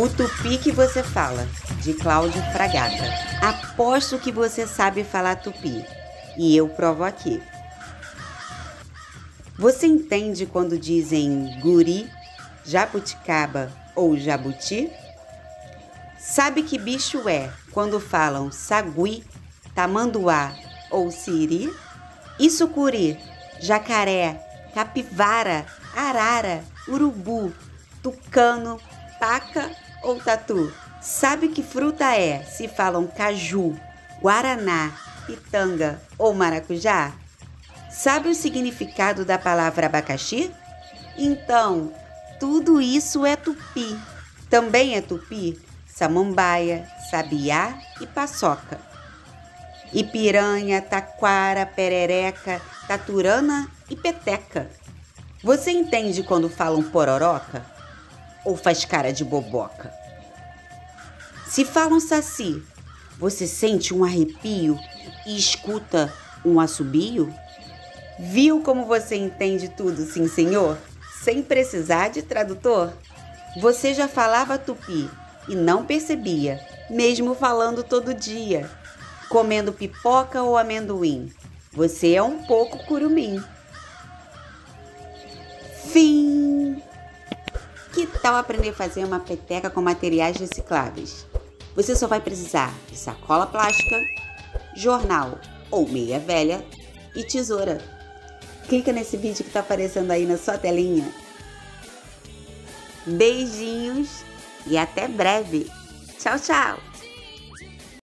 O tupi que você fala, de Cláudio Fragata. Aposto que você sabe falar tupi, e eu provo aqui. Você entende quando dizem guri, jabuticaba ou jabuti? Sabe que bicho é quando falam sagui, tamanduá ou siri? E sucuri, jacaré, capivara, arara, urubu, tucano, paca ou tatu? Sabe que fruta é se falam caju, guaraná, pitanga ou maracujá? Sabe o significado da palavra abacaxi? Então, tudo isso é tupi. Também é tupi samambaia, sabiá e paçoca. E piranha, taquara, perereca, taturana e peteca. Você entende quando falam pororoca? Ou faz cara de boboca? Se falam saci, você sente um arrepio e escuta um assobio? Viu como você entende tudo, sim senhor? Sem precisar de tradutor? Você já falava tupi e não percebia, mesmo falando todo dia, comendo pipoca ou amendoim. Você é um pouco curumim. Fim! Que tal aprender a fazer uma peteca com materiais recicláveis? Você só vai precisar de sacola plástica, jornal ou meia velha e tesoura. Clica nesse vídeo que está aparecendo aí na sua telinha. Beijinhos e até breve. Tchau, tchau!